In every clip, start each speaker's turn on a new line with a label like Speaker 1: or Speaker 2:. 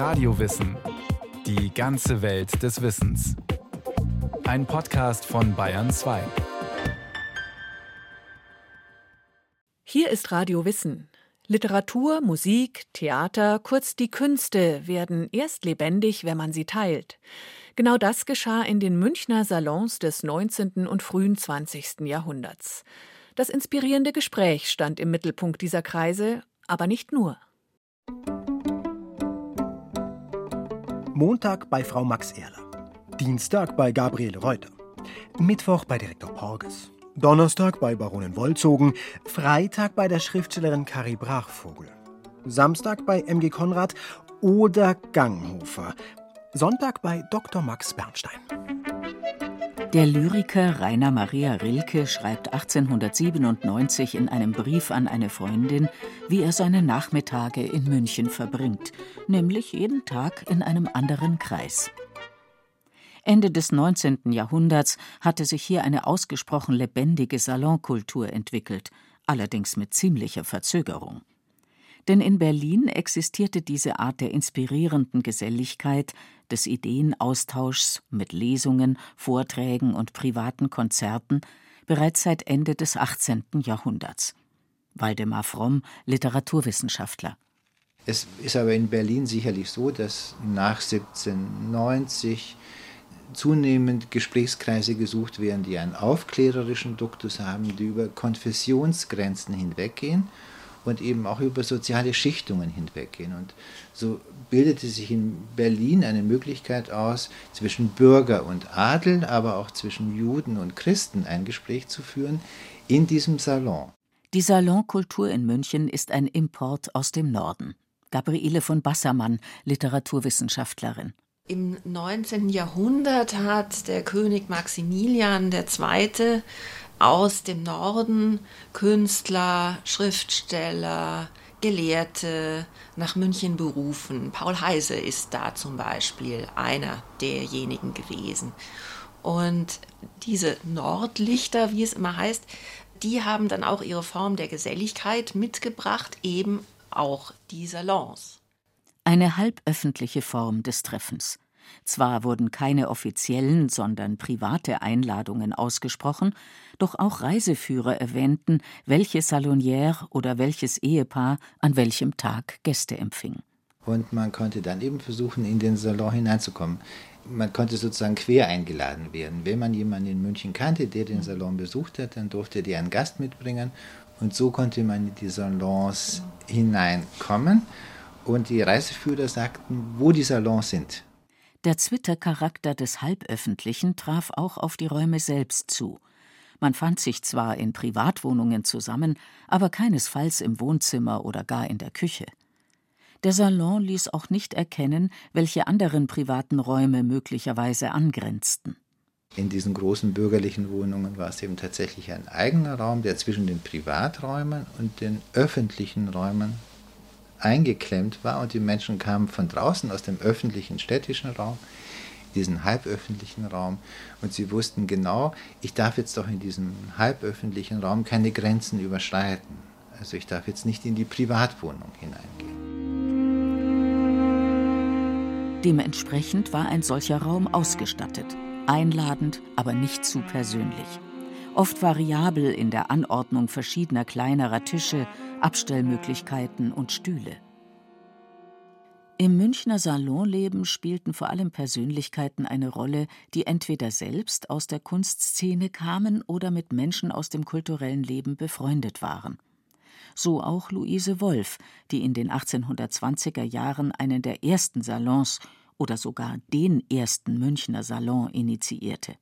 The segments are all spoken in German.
Speaker 1: Radiowissen. Die ganze Welt des Wissens. Ein Podcast von Bayern 2.
Speaker 2: Hier ist Radio Wissen. Literatur, Musik, Theater, kurz die Künste werden erst lebendig, wenn man sie teilt. Genau das geschah in den Münchner Salons des 19. und frühen 20. Jahrhunderts. Das inspirierende Gespräch stand im Mittelpunkt dieser Kreise, aber nicht nur.
Speaker 3: Montag bei Frau Max Erler, Dienstag bei Gabriele Reuter, Mittwoch bei Direktor Porges, Donnerstag bei Baronin Wolzogen, Freitag bei der Schriftstellerin Kari Brachvogel, Samstag bei MG Konrad oder Ganghofer, Sonntag bei Dr. Max Bernstein.
Speaker 4: Der Lyriker Rainer Maria Rilke schreibt 1897 in einem Brief an eine Freundin, wie er seine Nachmittage in München verbringt, nämlich jeden Tag in einem anderen Kreis. Ende des 19. Jahrhunderts hatte sich hier eine ausgesprochen lebendige Salonkultur entwickelt, allerdings mit ziemlicher Verzögerung. Denn in Berlin existierte diese Art der inspirierenden Geselligkeit, des Ideenaustauschs mit Lesungen, Vorträgen und privaten Konzerten bereits seit Ende des 18. Jahrhunderts. Waldemar Fromm, Literaturwissenschaftler.
Speaker 5: Es ist aber in Berlin sicherlich so, dass nach 1790 zunehmend Gesprächskreise gesucht werden, die einen aufklärerischen Duktus haben, die über Konfessionsgrenzen hinweggehen und eben auch über soziale Schichtungen hinweggehen. Und so bildete sich in Berlin eine Möglichkeit aus, zwischen Bürger und Adel, aber auch zwischen Juden und Christen ein Gespräch zu führen in diesem Salon.
Speaker 4: Die Salonkultur in München ist ein Import aus dem Norden. Gabriele von Bassermann, Literaturwissenschaftlerin.
Speaker 6: Im 19. Jahrhundert hat der König Maximilian II aus dem Norden Künstler, Schriftsteller, Gelehrte nach München berufen. Paul Heise ist da zum Beispiel einer derjenigen gewesen. Und diese Nordlichter, wie es immer heißt, die haben dann auch ihre Form der Geselligkeit mitgebracht, eben auch die Salons.
Speaker 4: Eine halböffentliche Form des Treffens. Zwar wurden keine offiziellen, sondern private Einladungen ausgesprochen, doch auch Reiseführer erwähnten, welche Salonière oder welches Ehepaar an welchem Tag Gäste empfing.
Speaker 5: Und man konnte dann eben versuchen, in den Salon hineinzukommen. Man konnte sozusagen quer eingeladen werden. Wenn man jemanden in München kannte, der den Salon besucht hat, dann durfte der einen Gast mitbringen. Und so konnte man in die Salons hineinkommen. Und die Reiseführer sagten, wo die Salons sind.
Speaker 4: Der Twitter-Charakter des Halböffentlichen traf auch auf die Räume selbst zu. Man fand sich zwar in Privatwohnungen zusammen, aber keinesfalls im Wohnzimmer oder gar in der Küche. Der Salon ließ auch nicht erkennen, welche anderen privaten Räume möglicherweise angrenzten.
Speaker 5: In diesen großen bürgerlichen Wohnungen war es eben tatsächlich ein eigener Raum, der zwischen den Privaträumen und den öffentlichen Räumen eingeklemmt war und die Menschen kamen von draußen aus dem öffentlichen städtischen Raum, diesen halböffentlichen Raum und sie wussten genau, ich darf jetzt doch in diesem halböffentlichen Raum keine Grenzen überschreiten. Also ich darf jetzt nicht in die Privatwohnung hineingehen.
Speaker 4: Dementsprechend war ein solcher Raum ausgestattet, einladend, aber nicht zu persönlich oft variabel in der Anordnung verschiedener kleinerer Tische, Abstellmöglichkeiten und Stühle. Im Münchner Salonleben spielten vor allem Persönlichkeiten eine Rolle, die entweder selbst aus der Kunstszene kamen oder mit Menschen aus dem kulturellen Leben befreundet waren. So auch Luise Wolf, die in den 1820er Jahren einen der ersten Salons oder sogar den ersten Münchner Salon initiierte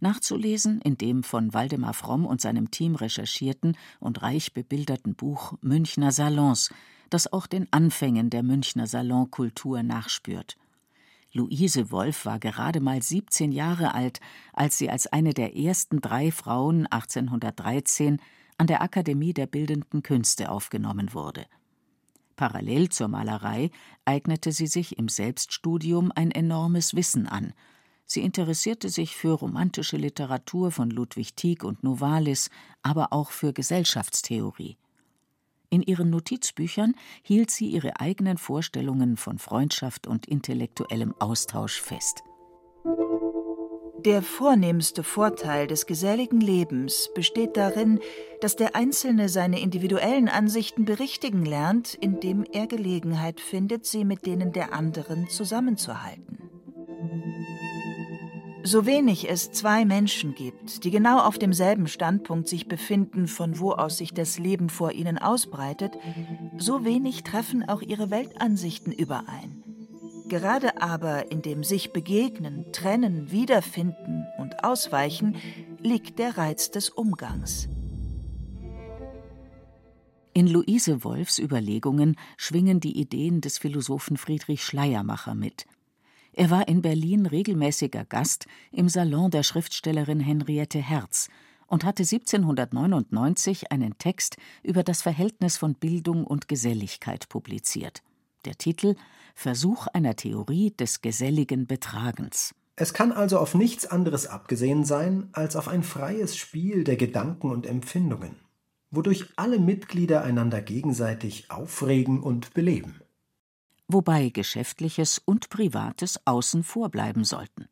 Speaker 4: nachzulesen in dem von Waldemar Fromm und seinem Team recherchierten und reich bebilderten Buch Münchner Salons, das auch den Anfängen der Münchner Salonkultur nachspürt. Luise Wolf war gerade mal 17 Jahre alt, als sie als eine der ersten drei Frauen 1813 an der Akademie der Bildenden Künste aufgenommen wurde. Parallel zur Malerei eignete sie sich im Selbststudium ein enormes Wissen an Sie interessierte sich für romantische Literatur von Ludwig Tieck und Novalis, aber auch für Gesellschaftstheorie. In ihren Notizbüchern hielt sie ihre eigenen Vorstellungen von Freundschaft und intellektuellem Austausch fest.
Speaker 7: Der vornehmste Vorteil des geselligen Lebens besteht darin, dass der Einzelne seine individuellen Ansichten berichtigen lernt, indem er Gelegenheit findet, sie mit denen der anderen zusammenzuhalten. So wenig es zwei Menschen gibt, die genau auf demselben Standpunkt sich befinden, von wo aus sich das Leben vor ihnen ausbreitet, so wenig treffen auch ihre Weltansichten überein. Gerade aber in dem sich begegnen, trennen, wiederfinden und ausweichen liegt der Reiz des Umgangs.
Speaker 4: In Luise Wolfs Überlegungen schwingen die Ideen des Philosophen Friedrich Schleiermacher mit. Er war in Berlin regelmäßiger Gast im Salon der Schriftstellerin Henriette Herz und hatte 1799 einen Text über das Verhältnis von Bildung und Geselligkeit publiziert. Der Titel Versuch einer Theorie des geselligen Betragens.
Speaker 3: Es kann also auf nichts anderes abgesehen sein als auf ein freies Spiel der Gedanken und Empfindungen, wodurch alle Mitglieder einander gegenseitig aufregen und beleben.
Speaker 4: Wobei Geschäftliches und Privates außen vor bleiben sollten.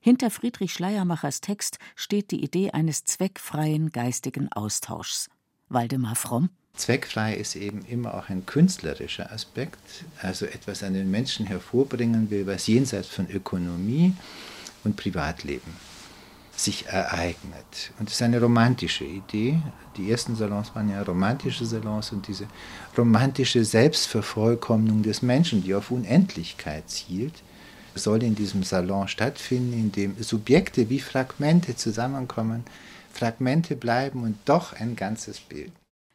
Speaker 4: Hinter Friedrich Schleiermachers Text steht die Idee eines zweckfreien geistigen Austauschs. Waldemar Fromm
Speaker 5: Zweckfrei ist eben immer auch ein künstlerischer Aspekt, also etwas an den Menschen hervorbringen will, was jenseits von Ökonomie und Privatleben sich ereignet. Und es ist eine romantische Idee. Die ersten Salons waren ja romantische Salons und diese romantische Selbstvervollkommnung des Menschen, die auf Unendlichkeit zielt, soll in diesem Salon stattfinden, in dem Subjekte wie Fragmente zusammenkommen, Fragmente bleiben und doch ein ganzes Bild.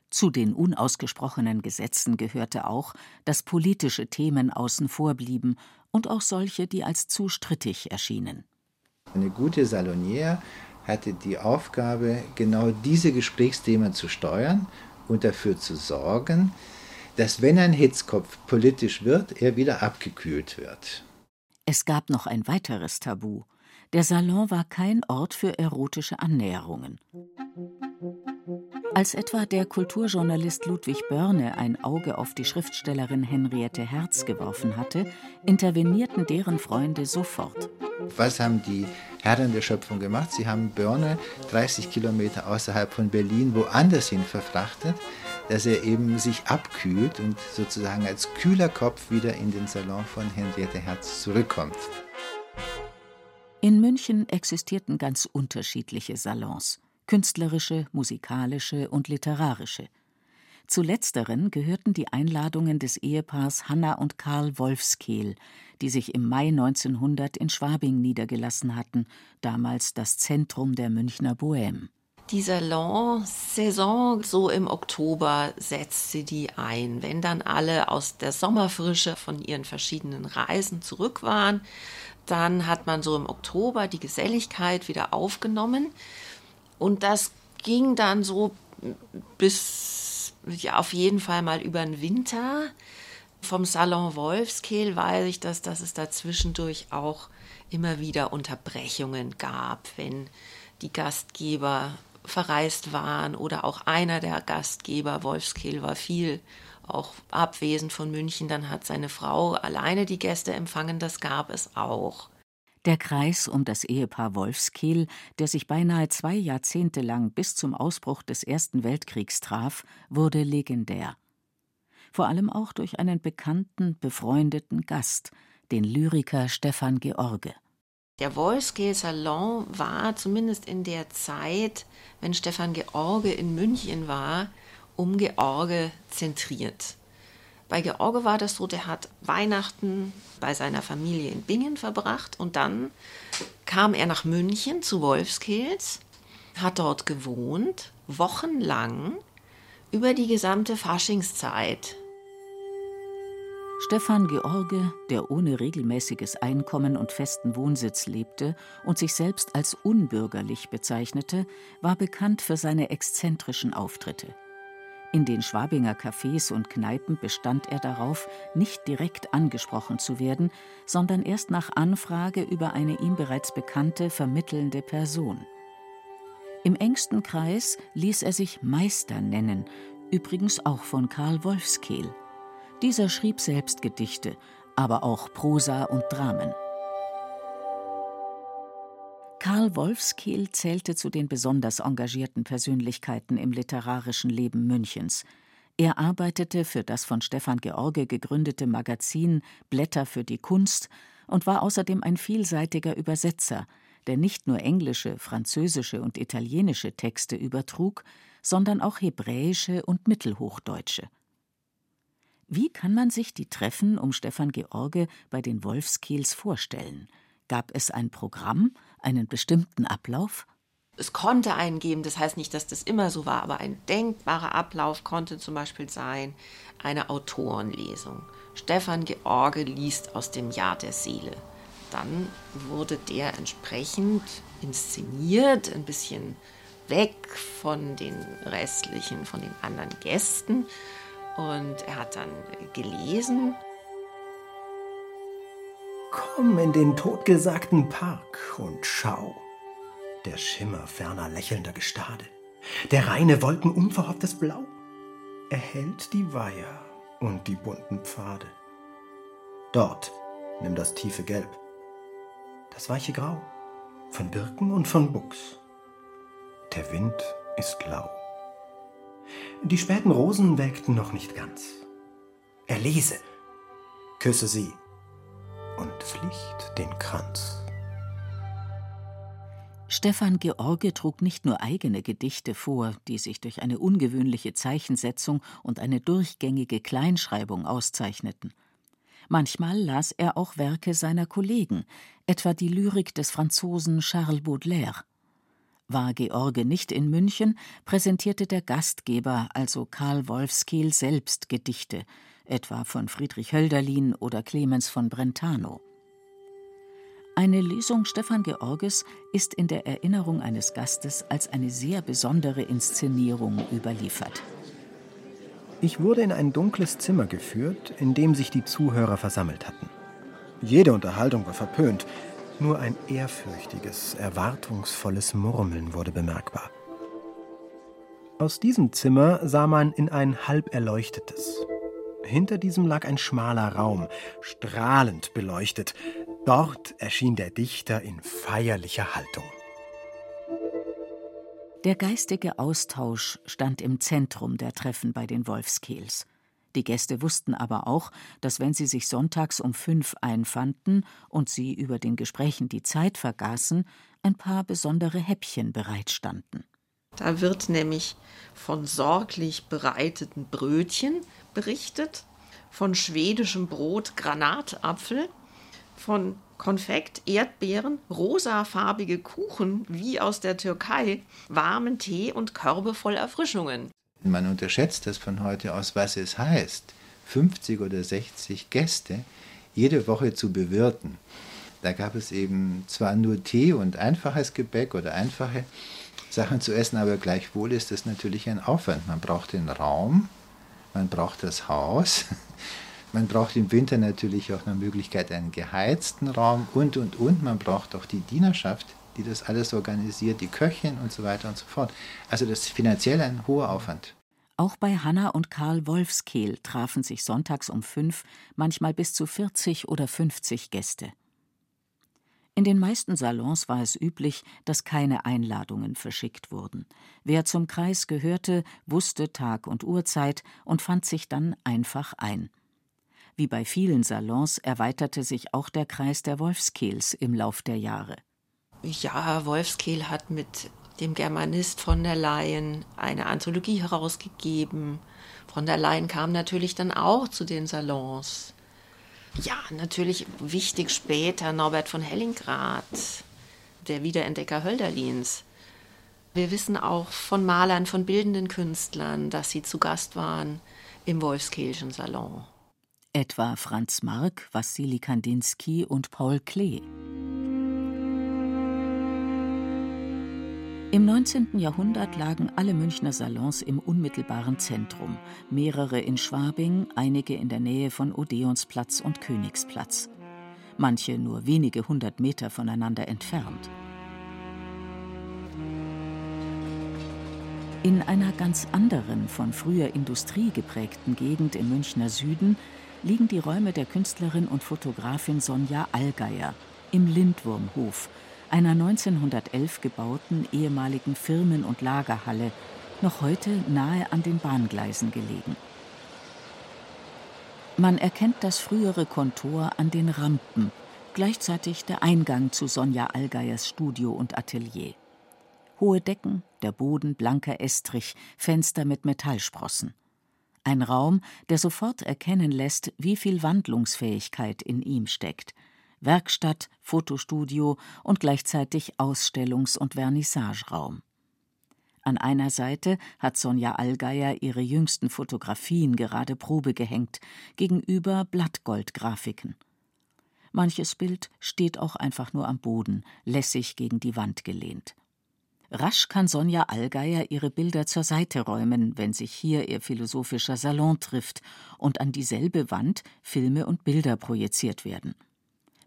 Speaker 4: Zu den unausgesprochenen Gesetzen gehörte auch, dass politische Themen außen vor blieben und auch solche, die als zu strittig erschienen.
Speaker 5: Eine gute Salonier hatte die Aufgabe, genau diese Gesprächsthemen zu steuern und dafür zu sorgen, dass wenn ein Hitzkopf politisch wird, er wieder abgekühlt wird.
Speaker 4: Es gab noch ein weiteres Tabu. Der Salon war kein Ort für erotische Annäherungen. Als etwa der Kulturjournalist Ludwig Börne ein Auge auf die Schriftstellerin Henriette Herz geworfen hatte, intervenierten deren Freunde sofort.
Speaker 5: Was haben die Herren der Schöpfung gemacht? Sie haben Börne 30 Kilometer außerhalb von Berlin woanders hin verfrachtet, dass er eben sich abkühlt und sozusagen als kühler Kopf wieder in den Salon von Henriette Herz zurückkommt.
Speaker 4: In München existierten ganz unterschiedliche Salons künstlerische, musikalische und literarische. Zu letzteren gehörten die Einladungen des Ehepaars Hanna und Karl Wolfskehl, die sich im Mai 1900 in Schwabing niedergelassen hatten, damals das Zentrum der Münchner Bohème.
Speaker 6: Die Salon-Saison, so im Oktober, setzte die ein. Wenn dann alle aus der Sommerfrische von ihren verschiedenen Reisen zurück waren, dann hat man so im Oktober die Geselligkeit wieder aufgenommen. Und das ging dann so bis ja, auf jeden Fall mal über den Winter. Vom Salon Wolfskehl weiß ich, dass, dass es da zwischendurch auch immer wieder Unterbrechungen gab, wenn die Gastgeber verreist waren oder auch einer der Gastgeber, Wolfskehl, war viel auch abwesend von München, dann hat seine Frau alleine die Gäste empfangen, das gab es auch.
Speaker 4: Der Kreis um das Ehepaar Wolfskehl, der sich beinahe zwei Jahrzehnte lang bis zum Ausbruch des Ersten Weltkriegs traf, wurde legendär. Vor allem auch durch einen bekannten, befreundeten Gast, den Lyriker Stefan George.
Speaker 6: Der Wolfskehl Salon war zumindest in der Zeit, wenn Stefan George in München war, um George zentriert. Bei George war das so, der hat Weihnachten bei seiner Familie in Bingen verbracht und dann kam er nach München zu Wolfskills, hat dort gewohnt, wochenlang, über die gesamte Faschingszeit.
Speaker 4: Stefan George, der ohne regelmäßiges Einkommen und festen Wohnsitz lebte und sich selbst als unbürgerlich bezeichnete, war bekannt für seine exzentrischen Auftritte. In den Schwabinger Cafés und Kneipen bestand er darauf, nicht direkt angesprochen zu werden, sondern erst nach Anfrage über eine ihm bereits bekannte vermittelnde Person. Im engsten Kreis ließ er sich Meister nennen, übrigens auch von Karl Wolfskehl. Dieser schrieb selbst Gedichte, aber auch Prosa und Dramen. Karl Wolfskehl zählte zu den besonders engagierten Persönlichkeiten im literarischen Leben Münchens. Er arbeitete für das von Stefan George gegründete Magazin Blätter für die Kunst und war außerdem ein vielseitiger Übersetzer, der nicht nur englische, französische und italienische Texte übertrug, sondern auch hebräische und mittelhochdeutsche. Wie kann man sich die Treffen um Stefan George bei den Wolfskehls vorstellen? Gab es ein Programm, einen bestimmten Ablauf?
Speaker 6: Es konnte einen geben, das heißt nicht, dass das immer so war, aber ein denkbarer Ablauf konnte zum Beispiel sein, eine Autorenlesung. Stefan George liest aus dem Jahr der Seele. Dann wurde der entsprechend inszeniert, ein bisschen weg von den restlichen, von den anderen Gästen. Und er hat dann gelesen.
Speaker 3: Komm in den totgesagten Park und schau. Der Schimmer ferner lächelnder Gestade, der reine Wolken unverhofftes Blau, erhellt die Weiher und die bunten Pfade. Dort nimm das tiefe Gelb, das weiche Grau, von Birken und von Buchs. Der Wind ist lau. Die späten Rosen welkten noch nicht ganz. Er lese, küsse sie und pflicht den Kranz.
Speaker 4: Stefan George trug nicht nur eigene Gedichte vor, die sich durch eine ungewöhnliche Zeichensetzung und eine durchgängige Kleinschreibung auszeichneten. Manchmal las er auch Werke seiner Kollegen, etwa die Lyrik des Franzosen Charles Baudelaire. War George nicht in München, präsentierte der Gastgeber, also Karl Wolfskehl, selbst Gedichte, etwa von Friedrich Hölderlin oder Clemens von Brentano. Eine Lesung Stefan Georges ist in der Erinnerung eines Gastes als eine sehr besondere Inszenierung überliefert.
Speaker 3: Ich wurde in ein dunkles Zimmer geführt, in dem sich die Zuhörer versammelt hatten. Jede Unterhaltung war verpönt, nur ein ehrfürchtiges, erwartungsvolles Murmeln wurde bemerkbar. Aus diesem Zimmer sah man in ein halb erleuchtetes. Hinter diesem lag ein schmaler Raum, strahlend beleuchtet, Dort erschien der Dichter in feierlicher Haltung.
Speaker 4: Der geistige Austausch stand im Zentrum der Treffen bei den Wolfskehls. Die Gäste wussten aber auch, dass wenn sie sich sonntags um fünf einfanden und sie über den Gesprächen die Zeit vergaßen, ein paar besondere Häppchen bereitstanden.
Speaker 6: Da wird nämlich von sorglich bereiteten Brötchen berichtet, von schwedischem Brot Granatapfel von Konfekt, Erdbeeren, rosafarbige Kuchen wie aus der Türkei, warmen Tee und Körbe voll Erfrischungen.
Speaker 5: Man unterschätzt das von heute aus, was es heißt, 50 oder 60 Gäste jede Woche zu bewirten. Da gab es eben zwar nur Tee und einfaches Gebäck oder einfache Sachen zu essen, aber gleichwohl ist das natürlich ein Aufwand. Man braucht den Raum, man braucht das Haus, man braucht im Winter natürlich auch eine Möglichkeit, einen geheizten Raum und, und, und. Man braucht auch die Dienerschaft, die das alles organisiert, die Köchin und so weiter und so fort. Also das ist finanziell ein hoher Aufwand.
Speaker 4: Auch bei Hanna und Karl Wolfskehl trafen sich sonntags um fünf manchmal bis zu 40 oder 50 Gäste. In den meisten Salons war es üblich, dass keine Einladungen verschickt wurden. Wer zum Kreis gehörte, wusste Tag und Uhrzeit und fand sich dann einfach ein. Wie bei vielen Salons erweiterte sich auch der Kreis der Wolfskehls im Lauf der Jahre.
Speaker 6: Ja, Wolfskehl hat mit dem Germanist von der Leyen eine Anthologie herausgegeben. Von der Leyen kam natürlich dann auch zu den Salons. Ja, natürlich wichtig später Norbert von Hellingrad, der Wiederentdecker Hölderlins. Wir wissen auch von Malern, von bildenden Künstlern, dass sie zu Gast waren im Wolfskehlschen Salon
Speaker 4: etwa Franz Marc, Wassili Kandinsky und Paul Klee. Im 19. Jahrhundert lagen alle Münchner Salons im unmittelbaren Zentrum, mehrere in Schwabing, einige in der Nähe von Odeonsplatz und Königsplatz, manche nur wenige hundert Meter voneinander entfernt. In einer ganz anderen, von früher Industrie geprägten Gegend im Münchner Süden liegen die Räume der Künstlerin und Fotografin Sonja Allgeier im Lindwurmhof, einer 1911 gebauten ehemaligen Firmen- und Lagerhalle, noch heute nahe an den Bahngleisen gelegen. Man erkennt das frühere Kontor an den Rampen, gleichzeitig der Eingang zu Sonja Allgeiers Studio und Atelier. Hohe Decken, der Boden blanker Estrich, Fenster mit Metallsprossen. Ein Raum, der sofort erkennen lässt, wie viel Wandlungsfähigkeit in ihm steckt. Werkstatt, Fotostudio und gleichzeitig Ausstellungs- und Vernissageraum. An einer Seite hat Sonja Allgeier ihre jüngsten Fotografien gerade Probe gehängt, gegenüber Blattgoldgrafiken. Manches Bild steht auch einfach nur am Boden, lässig gegen die Wand gelehnt. Rasch kann Sonja Allgeier ihre Bilder zur Seite räumen, wenn sich hier ihr philosophischer Salon trifft und an dieselbe Wand Filme und Bilder projiziert werden.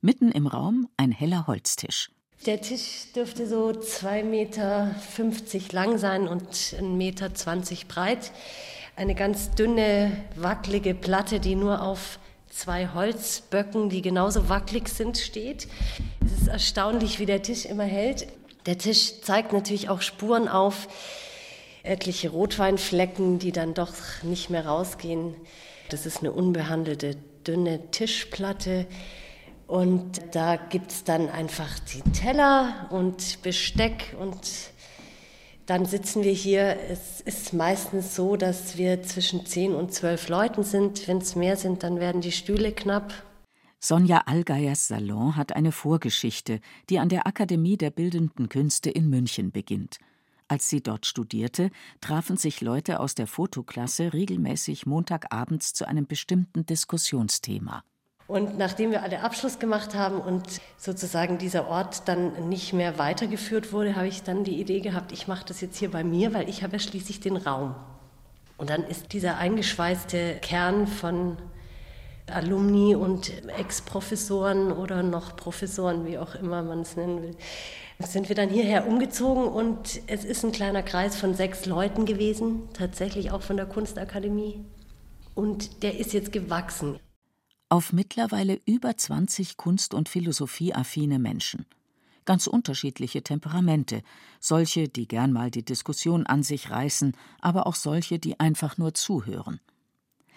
Speaker 4: Mitten im Raum ein heller Holztisch.
Speaker 8: Der Tisch dürfte so 2,50 Meter lang sein und 1,20 Meter breit. Eine ganz dünne, wackelige Platte, die nur auf zwei Holzböcken, die genauso wackelig sind, steht. Es ist erstaunlich, wie der Tisch immer hält. Der Tisch zeigt natürlich auch Spuren auf, etliche Rotweinflecken, die dann doch nicht mehr rausgehen. Das ist eine unbehandelte, dünne Tischplatte. Und da gibt es dann einfach die Teller und Besteck und dann sitzen wir hier. Es ist meistens so, dass wir zwischen zehn und zwölf Leuten sind. Wenn es mehr sind, dann werden die Stühle knapp.
Speaker 4: Sonja Allgeiers Salon hat eine Vorgeschichte, die an der Akademie der Bildenden Künste in München beginnt. Als sie dort studierte, trafen sich Leute aus der Fotoklasse regelmäßig montagabends zu einem bestimmten Diskussionsthema.
Speaker 8: Und nachdem wir alle Abschluss gemacht haben und sozusagen dieser Ort dann nicht mehr weitergeführt wurde, habe ich dann die Idee gehabt, ich mache das jetzt hier bei mir, weil ich habe ja schließlich den Raum. Und dann ist dieser eingeschweißte Kern von Alumni und Ex-Professoren oder noch Professoren, wie auch immer man es nennen will, sind wir dann hierher umgezogen und es ist ein kleiner Kreis von sechs Leuten gewesen, tatsächlich auch von der Kunstakademie. Und der ist jetzt gewachsen.
Speaker 4: Auf mittlerweile über 20 kunst- und philosophieaffine Menschen. Ganz unterschiedliche Temperamente, solche, die gern mal die Diskussion an sich reißen, aber auch solche, die einfach nur zuhören.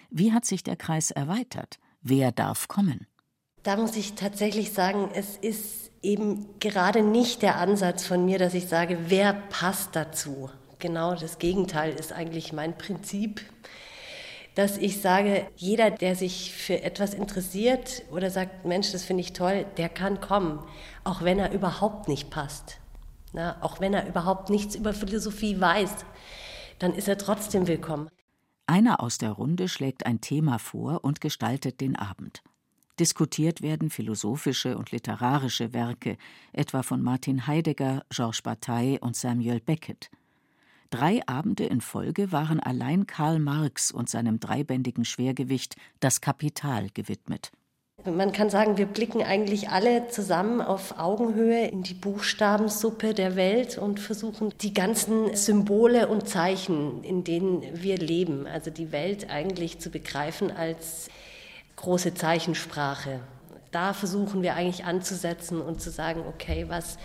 Speaker 4: Wie hat sich der Kreis erweitert? Wer darf kommen?
Speaker 8: Da muss ich tatsächlich sagen, es ist eben gerade nicht der Ansatz von mir, dass ich sage, wer passt dazu. Genau das Gegenteil ist eigentlich mein Prinzip, dass ich sage, jeder, der sich für etwas interessiert oder sagt, Mensch, das finde ich toll, der kann kommen, auch wenn er überhaupt nicht passt. Na, auch wenn er überhaupt nichts über Philosophie weiß, dann ist er trotzdem willkommen.
Speaker 4: Einer aus der Runde schlägt ein Thema vor und gestaltet den Abend. Diskutiert werden philosophische und literarische Werke, etwa von Martin Heidegger, Georges Bataille und Samuel Beckett. Drei Abende in Folge waren allein Karl Marx und seinem dreibändigen Schwergewicht Das Kapital gewidmet.
Speaker 8: Man kann sagen, wir blicken eigentlich alle zusammen auf Augenhöhe in die Buchstabensuppe der Welt und versuchen die ganzen Symbole und Zeichen, in denen wir leben, also die Welt eigentlich zu begreifen als große Zeichensprache. Da versuchen wir eigentlich anzusetzen und zu sagen, okay, was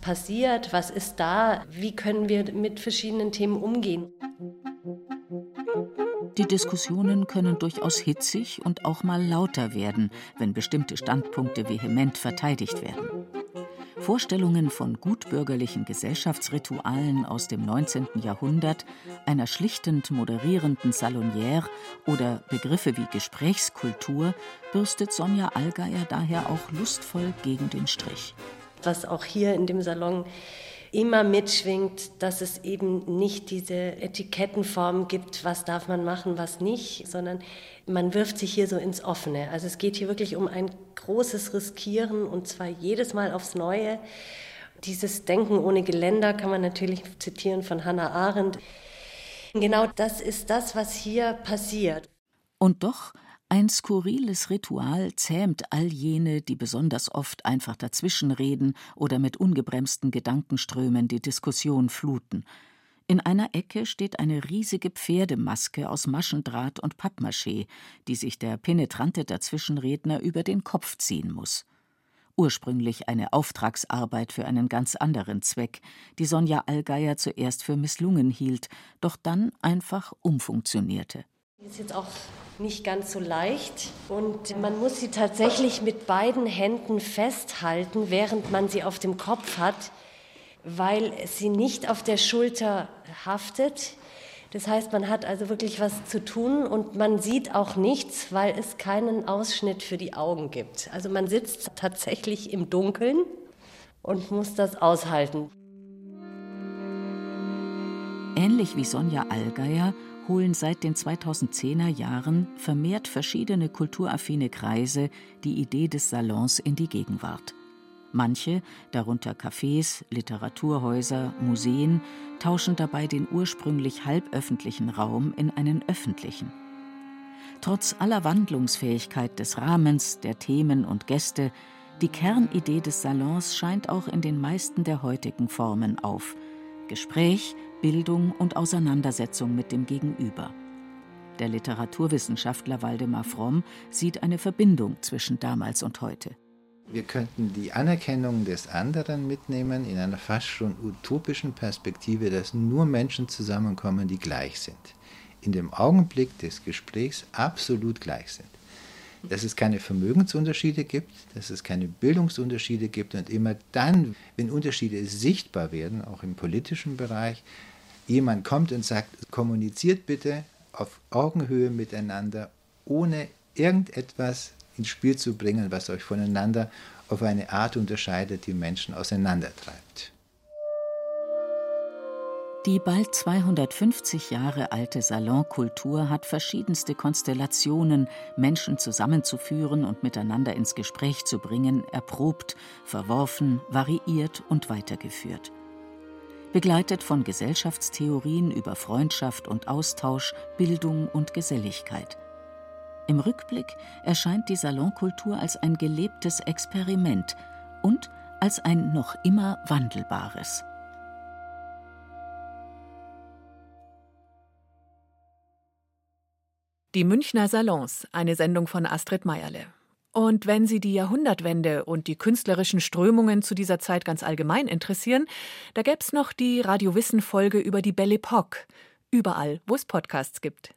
Speaker 8: passiert, was ist da, wie können wir mit verschiedenen Themen umgehen.
Speaker 4: Die Diskussionen können durchaus hitzig und auch mal lauter werden, wenn bestimmte Standpunkte vehement verteidigt werden. Vorstellungen von gutbürgerlichen Gesellschaftsritualen aus dem 19. Jahrhundert, einer schlichtend moderierenden Salonière oder Begriffe wie Gesprächskultur bürstet Sonja Allgeier daher auch lustvoll gegen den Strich.
Speaker 8: Was auch hier in dem Salon immer mitschwingt, dass es eben nicht diese Etikettenform gibt, was darf man machen, was nicht, sondern man wirft sich hier so ins Offene. Also es geht hier wirklich um ein großes Riskieren und zwar jedes Mal aufs Neue. Dieses Denken ohne Geländer kann man natürlich zitieren von Hannah Arendt. Genau das ist das, was hier passiert.
Speaker 4: Und doch ein skurriles Ritual zähmt all jene, die besonders oft einfach dazwischenreden oder mit ungebremsten Gedankenströmen die Diskussion fluten. In einer Ecke steht eine riesige Pferdemaske aus Maschendraht und Pappmaché, die sich der penetrante Dazwischenredner über den Kopf ziehen muss ursprünglich eine Auftragsarbeit für einen ganz anderen Zweck, die Sonja Allgeier zuerst für misslungen hielt, doch dann einfach umfunktionierte.
Speaker 8: Ist jetzt auch nicht ganz so leicht und man muss sie tatsächlich mit beiden Händen festhalten, während man sie auf dem Kopf hat, weil sie nicht auf der Schulter haftet. Das heißt, man hat also wirklich was zu tun und man sieht auch nichts, weil es keinen Ausschnitt für die Augen gibt. Also man sitzt tatsächlich im Dunkeln und muss das aushalten.
Speaker 4: Ähnlich wie Sonja Allgeier holen seit den 2010er Jahren vermehrt verschiedene kulturaffine Kreise die Idee des Salons in die Gegenwart. Manche, darunter Cafés, Literaturhäuser, Museen, tauschen dabei den ursprünglich halböffentlichen Raum in einen öffentlichen. Trotz aller Wandlungsfähigkeit des Rahmens, der Themen und Gäste, die Kernidee des Salons scheint auch in den meisten der heutigen Formen auf. Gespräch, Bildung und Auseinandersetzung mit dem Gegenüber. Der Literaturwissenschaftler Waldemar Fromm sieht eine Verbindung zwischen damals und heute.
Speaker 5: Wir könnten die Anerkennung des anderen mitnehmen in einer fast schon utopischen Perspektive, dass nur Menschen zusammenkommen, die gleich sind. In dem Augenblick des Gesprächs absolut gleich sind. Dass es keine Vermögensunterschiede gibt, dass es keine Bildungsunterschiede gibt und immer dann, wenn Unterschiede sichtbar werden, auch im politischen Bereich, jemand kommt und sagt, kommuniziert bitte auf Augenhöhe miteinander, ohne irgendetwas ins Spiel zu bringen, was euch voneinander auf eine Art unterscheidet, die Menschen auseinandertreibt.
Speaker 4: Die bald 250 Jahre alte Salonkultur hat verschiedenste Konstellationen, Menschen zusammenzuführen und miteinander ins Gespräch zu bringen, erprobt, verworfen, variiert und weitergeführt. Begleitet von Gesellschaftstheorien über Freundschaft und Austausch, Bildung und Geselligkeit. Im Rückblick erscheint die Salonkultur als ein gelebtes Experiment und als ein noch immer wandelbares.
Speaker 2: Die Münchner Salons, eine Sendung von Astrid Meierle. Und wenn Sie die Jahrhundertwende und die künstlerischen Strömungen zu dieser Zeit ganz allgemein interessieren, da gäbe es noch die Radio Wissen Folge über die Belle Epoque, überall, wo es Podcasts gibt.